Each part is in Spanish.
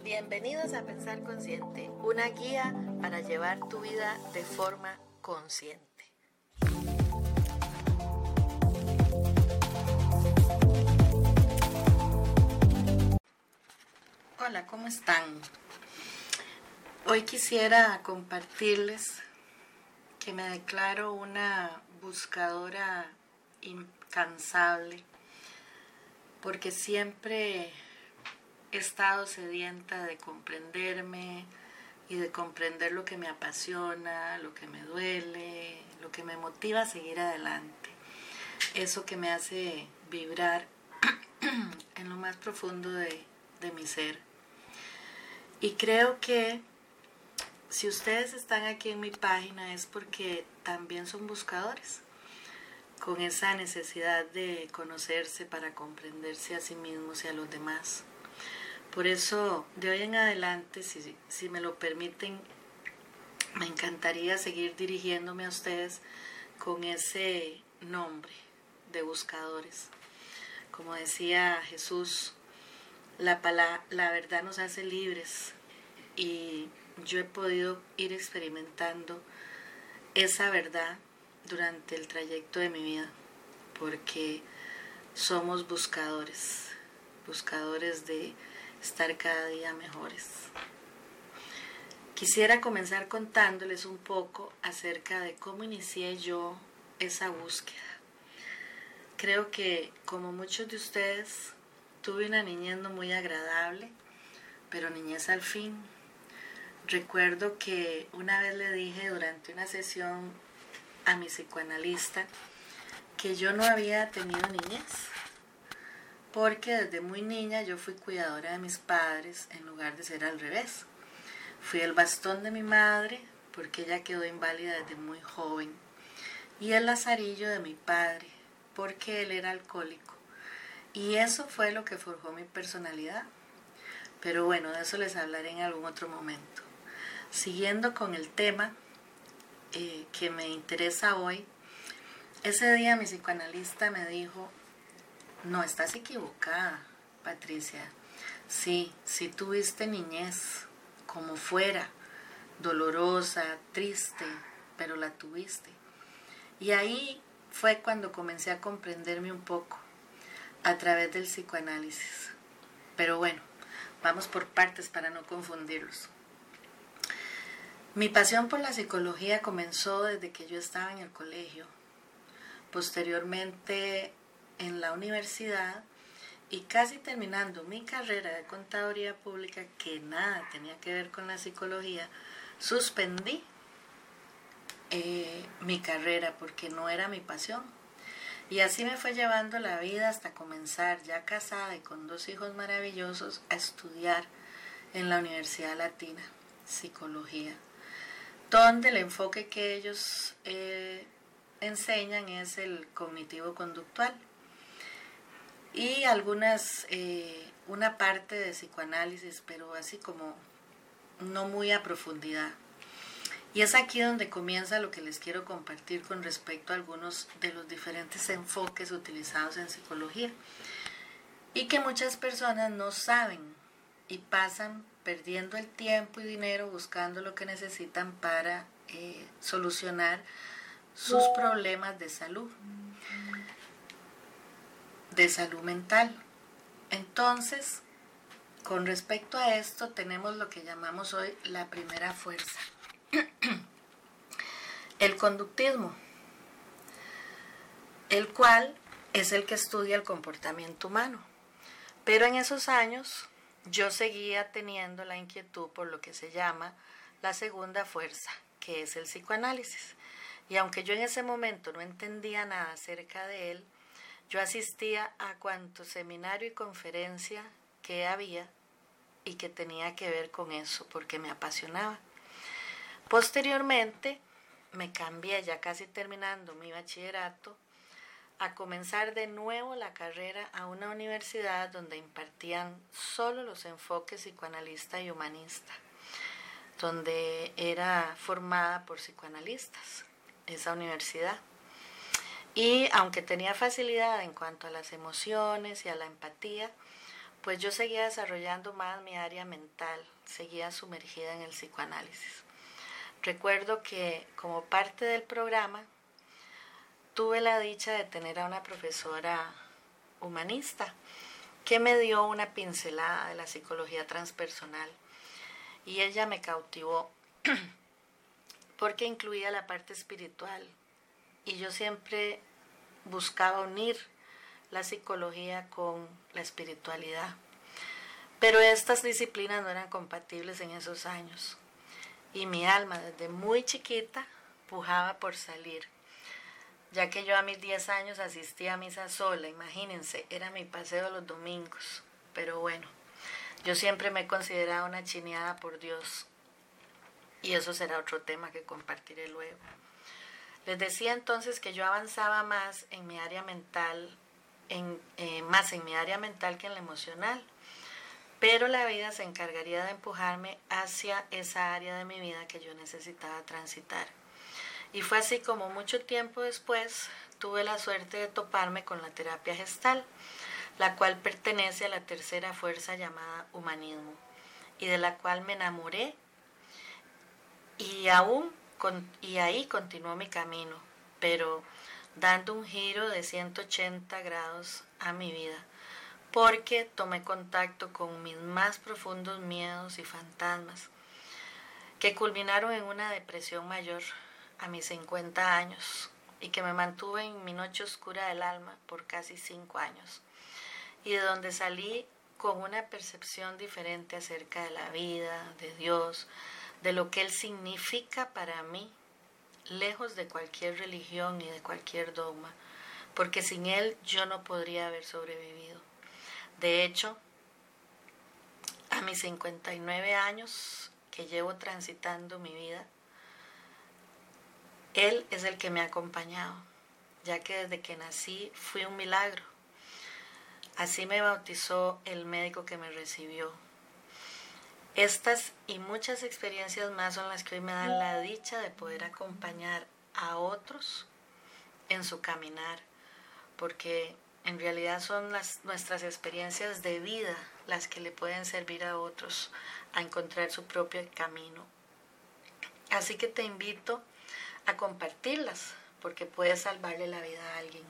Bienvenidos a Pensar Consciente, una guía para llevar tu vida de forma consciente. Hola, ¿cómo están? Hoy quisiera compartirles que me declaro una buscadora incansable porque siempre he estado sedienta de comprenderme y de comprender lo que me apasiona, lo que me duele, lo que me motiva a seguir adelante. Eso que me hace vibrar en lo más profundo de, de mi ser. Y creo que si ustedes están aquí en mi página es porque también son buscadores, con esa necesidad de conocerse para comprenderse a sí mismos y a los demás. Por eso, de hoy en adelante, si, me lo permiten, me encantaría seguir dirigiéndome a ustedes con ese nombre de buscadores. Como decía Jesús, la, la verdad nos hace libres y yo he podido ir experimentando esa verdad durante el trayecto de mi vida, porque somos buscadores, buscadores de estar cada día mejores. Quisiera comenzar contándoles un poco acerca de cómo inicié yo esa búsqueda. Creo que como muchos de ustedes tuve una niñez no muy agradable, pero niñez al fin. Recuerdo que una vez le dije durante una sesión a mi psicoanalista que yo no había tenido niñez porque desde muy niña yo fui cuidadora de mis padres en lugar de ser al revés. Fui el bastón de mi madre porque ella quedó inválida desde muy joven y el lazarillo de mi padre porque él era alcohólico. Y eso fue lo que forjó mi personalidad. Pero bueno, de eso les hablaré en algún otro momento. Siguiendo con el tema eh, que me interesa hoy, ese día mi psicoanalista me dijo, no, estás equivocada, Patricia. Sí, sí tuviste niñez, como fuera, dolorosa, triste, pero la tuviste. Y ahí fue cuando comencé a comprenderme un poco a través del psicoanálisis. Pero bueno, vamos por partes para no confundirlos. Mi pasión por la psicología comenzó desde que yo estaba en el colegio. Posteriormente en la universidad y casi terminando mi carrera de contaduría pública, que nada tenía que ver con la psicología, suspendí eh, mi carrera porque no era mi pasión. Y así me fue llevando la vida hasta comenzar, ya casada y con dos hijos maravillosos, a estudiar en la Universidad Latina, psicología, donde el enfoque que ellos eh, enseñan es el cognitivo-conductual y algunas, eh, una parte de psicoanálisis, pero así como no muy a profundidad. Y es aquí donde comienza lo que les quiero compartir con respecto a algunos de los diferentes enfoques utilizados en psicología y que muchas personas no saben y pasan perdiendo el tiempo y dinero buscando lo que necesitan para eh, solucionar sus problemas de salud de salud mental. Entonces, con respecto a esto, tenemos lo que llamamos hoy la primera fuerza, el conductismo, el cual es el que estudia el comportamiento humano. Pero en esos años yo seguía teniendo la inquietud por lo que se llama la segunda fuerza, que es el psicoanálisis. Y aunque yo en ese momento no entendía nada acerca de él, yo asistía a cuanto seminario y conferencia que había y que tenía que ver con eso, porque me apasionaba. Posteriormente me cambié, ya casi terminando mi bachillerato, a comenzar de nuevo la carrera a una universidad donde impartían solo los enfoques psicoanalista y humanista, donde era formada por psicoanalistas, esa universidad. Y aunque tenía facilidad en cuanto a las emociones y a la empatía, pues yo seguía desarrollando más mi área mental, seguía sumergida en el psicoanálisis. Recuerdo que como parte del programa tuve la dicha de tener a una profesora humanista que me dio una pincelada de la psicología transpersonal y ella me cautivó porque incluía la parte espiritual y yo siempre buscaba unir la psicología con la espiritualidad. Pero estas disciplinas no eran compatibles en esos años y mi alma desde muy chiquita pujaba por salir ya que yo a mis 10 años asistía a misa sola, imagínense, era mi paseo los domingos. Pero bueno, yo siempre me he considerado una chineada por Dios y eso será otro tema que compartiré luego. Les decía entonces que yo avanzaba más en mi área mental, en, eh, más en mi área mental que en la emocional, pero la vida se encargaría de empujarme hacia esa área de mi vida que yo necesitaba transitar. Y fue así como mucho tiempo después tuve la suerte de toparme con la terapia gestal, la cual pertenece a la tercera fuerza llamada humanismo, y de la cual me enamoré y aún y ahí continuó mi camino, pero dando un giro de 180 grados a mi vida, porque tomé contacto con mis más profundos miedos y fantasmas, que culminaron en una depresión mayor a mis 50 años y que me mantuve en mi noche oscura del alma por casi cinco años y de donde salí con una percepción diferente acerca de la vida, de Dios, de lo que Él significa para mí, lejos de cualquier religión y de cualquier dogma, porque sin Él yo no podría haber sobrevivido. De hecho, a mis 59 años que llevo transitando mi vida, él es el que me ha acompañado, ya que desde que nací fui un milagro. Así me bautizó el médico que me recibió. Estas y muchas experiencias más son las que hoy me dan la dicha de poder acompañar a otros en su caminar, porque en realidad son las, nuestras experiencias de vida las que le pueden servir a otros a encontrar su propio camino. Así que te invito a compartirlas, porque puede salvarle la vida a alguien.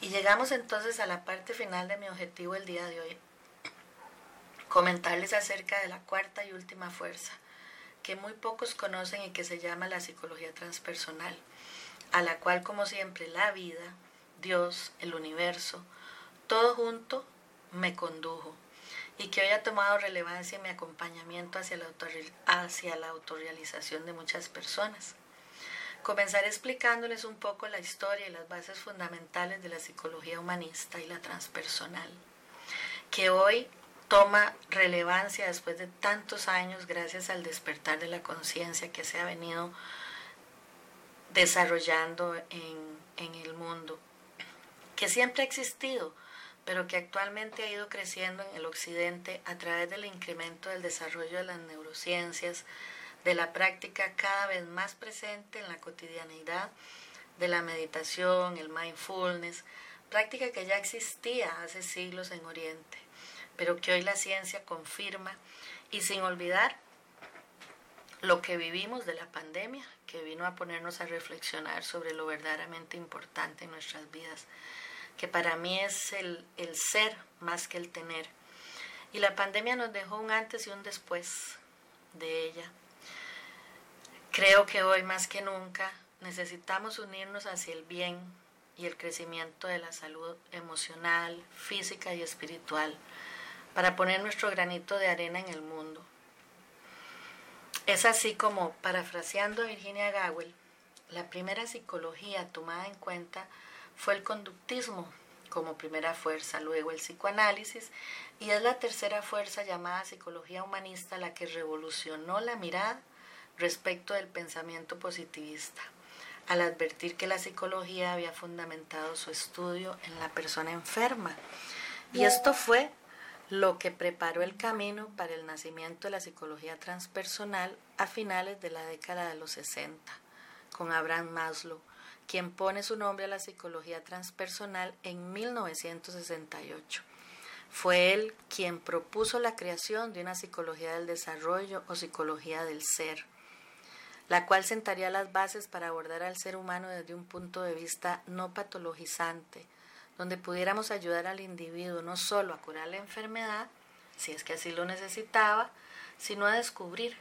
Y llegamos entonces a la parte final de mi objetivo el día de hoy. Comentarles acerca de la cuarta y última fuerza, que muy pocos conocen y que se llama la psicología transpersonal, a la cual como siempre la vida, Dios, el universo, todo junto me condujo y que hoy ha tomado relevancia en mi acompañamiento hacia la, hacia la autorrealización de muchas personas. Comenzaré explicándoles un poco la historia y las bases fundamentales de la psicología humanista y la transpersonal, que hoy toma relevancia después de tantos años gracias al despertar de la conciencia que se ha venido desarrollando en, en el mundo, que siempre ha existido, pero que actualmente ha ido creciendo en el occidente a través del incremento del desarrollo de las neurociencias, de la práctica cada vez más presente en la cotidianidad de la meditación, el mindfulness, práctica que ya existía hace siglos en Oriente, pero que hoy la ciencia confirma y sin olvidar lo que vivimos de la pandemia, que vino a ponernos a reflexionar sobre lo verdaderamente importante en nuestras vidas, que para mí es el, el ser más que el tener. Y la pandemia nos dejó un antes y un después de ella, Creo que hoy más que nunca necesitamos unirnos hacia el bien y el crecimiento de la salud emocional, física y espiritual para poner nuestro granito de arena en el mundo. Es así como, parafraseando Virginia Gawel, la primera psicología tomada en cuenta fue el conductismo como primera fuerza, luego el psicoanálisis y es la tercera fuerza llamada psicología humanista la que revolucionó la mirada respecto del pensamiento positivista, al advertir que la psicología había fundamentado su estudio en la persona enferma. Y esto fue lo que preparó el camino para el nacimiento de la psicología transpersonal a finales de la década de los 60, con Abraham Maslow, quien pone su nombre a la psicología transpersonal en 1968, Fue él quien propuso la creación de una psicología del desarrollo o psicología del ser, la cual sentaría las bases para abordar al ser humano desde un punto de vista no patologizante, donde pudiéramos ayudar al individuo no solo a curar la enfermedad, si es que así lo necesitaba, sino a descubrir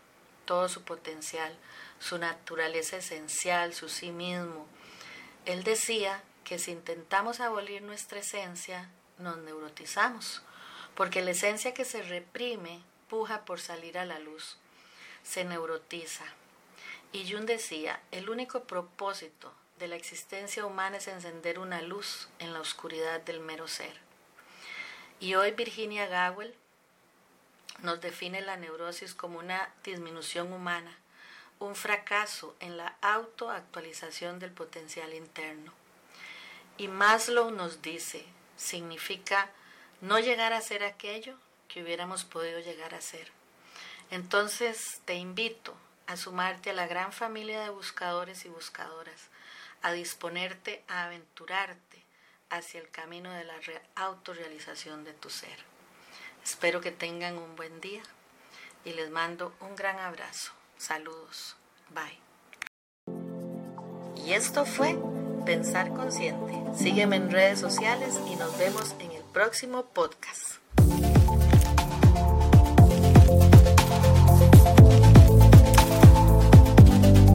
todo su potencial, su naturaleza esencial, su sí mismo. Él decía que si intentamos abolir nuestra esencia, nos neurotizamos, porque la esencia que se reprime puja por salir a la luz, se neurotiza. Y Jung decía, el único propósito de la existencia humana es encender una luz en la oscuridad del mero ser. Y hoy Virginia Gawel nos define la neurosis como una disminución humana, un fracaso en la autoactualización del potencial interno. Y Maslow nos dice, significa no llegar a ser aquello que hubiéramos podido llegar a ser. Entonces te invito a sumarte a la gran familia de buscadores y buscadoras, a disponerte a aventurarte hacia el camino de la autorrealización de tu ser. Espero que tengan un buen día y les mando un gran abrazo. Saludos. Bye. Y esto fue Pensar Consciente. Sígueme en redes sociales y nos vemos en el próximo podcast.